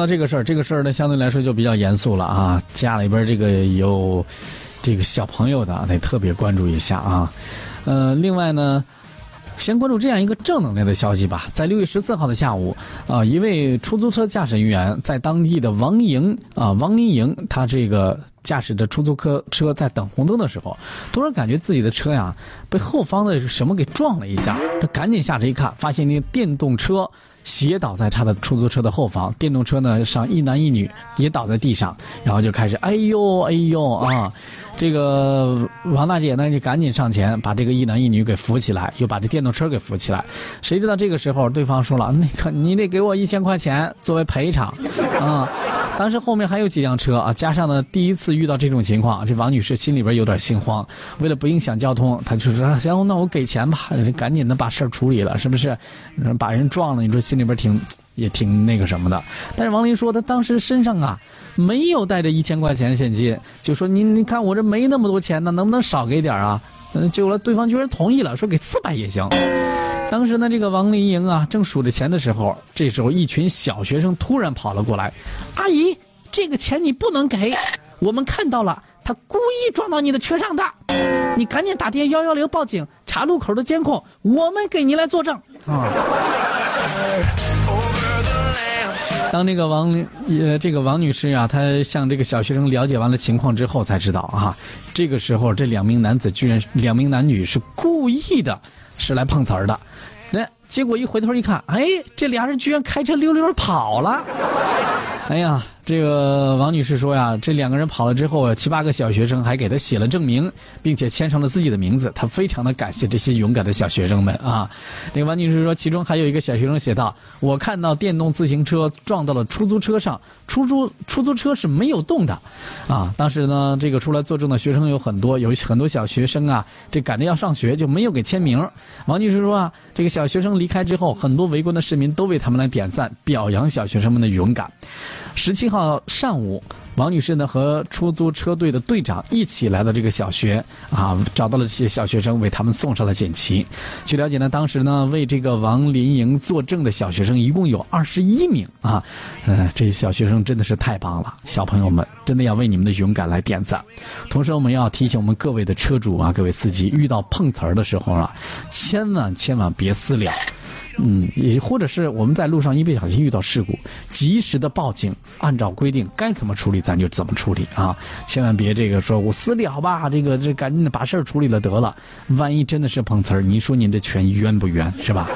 那这个事儿，这个事儿呢，相对来说就比较严肃了啊。家里边这个有这个小朋友的，得特别关注一下啊。呃，另外呢。先关注这样一个正能量的消息吧。在六月十四号的下午，啊，一位出租车驾驶人员在当地的王营啊王林营，他这个驾驶着出租车车在等红灯的时候，突然感觉自己的车呀被后方的什么给撞了一下，他赶紧下车一看，发现那电动车斜倒在他的出租车的后方，电动车呢上一男一女也倒在地上，然后就开始哎呦哎呦啊。这个王大姐呢，就赶紧上前把这个一男一女给扶起来，又把这电动车给扶起来。谁知道这个时候对方说了：“那个你得给我一千块钱作为赔偿。”啊，当时后面还有几辆车啊，加上呢第一次遇到这种情况，这王女士心里边有点心慌。为了不影响交通，她就说：“行，那我给钱吧，赶紧的把事儿处理了，是不是？把人撞了，你说心里边挺也挺那个什么的。”但是王林说，他当时身上啊。没有带着一千块钱现金，就说你你看我这没那么多钱呢，能不能少给点啊？嗯，结果对方居然同意了，说给四百也行。当时呢，这个王林莹啊正数着钱的时候，这时候一群小学生突然跑了过来，阿姨，这个钱你不能给，我们看到了，他故意撞到你的车上的，你赶紧打电幺幺零报警，查路口的监控，我们给您来作证啊。当那个王呃这个王女士啊，她向这个小学生了解完了情况之后，才知道啊，这个时候这两名男子居然两名男女是故意的，是来碰瓷儿的，那结果一回头一看，哎，这俩人居然开车溜溜跑了，哎呀。这个王女士说呀，这两个人跑了之后，七八个小学生还给她写了证明，并且签上了自己的名字。她非常的感谢这些勇敢的小学生们啊。那个王女士说，其中还有一个小学生写道：“我看到电动自行车撞到了出租车上，出租出租车是没有动的，啊，当时呢，这个出来作证的学生有很多，有很多小学生啊，这赶着要上学就没有给签名。王女士说啊，这个小学生离开之后，很多围观的市民都为他们来点赞，表扬小学生们的勇敢。十七号上午，王女士呢和出租车队的队长一起来到这个小学啊，找到了这些小学生，为他们送上了锦旗。据了解呢，当时呢为这个王林莹作证的小学生一共有二十一名啊，呃，这些小学生真的是太棒了，小朋友们真的要为你们的勇敢来点赞。同时，我们要提醒我们各位的车主啊，各位司机，遇到碰瓷儿的时候啊，千万千万别私了。嗯，也或者是我们在路上一不小心遇到事故，及时的报警，按照规定该怎么处理咱就怎么处理啊！千万别这个说我私了吧，这个这赶紧的把事儿处理了得了，万一真的是碰瓷儿，您说您这钱冤不冤是吧？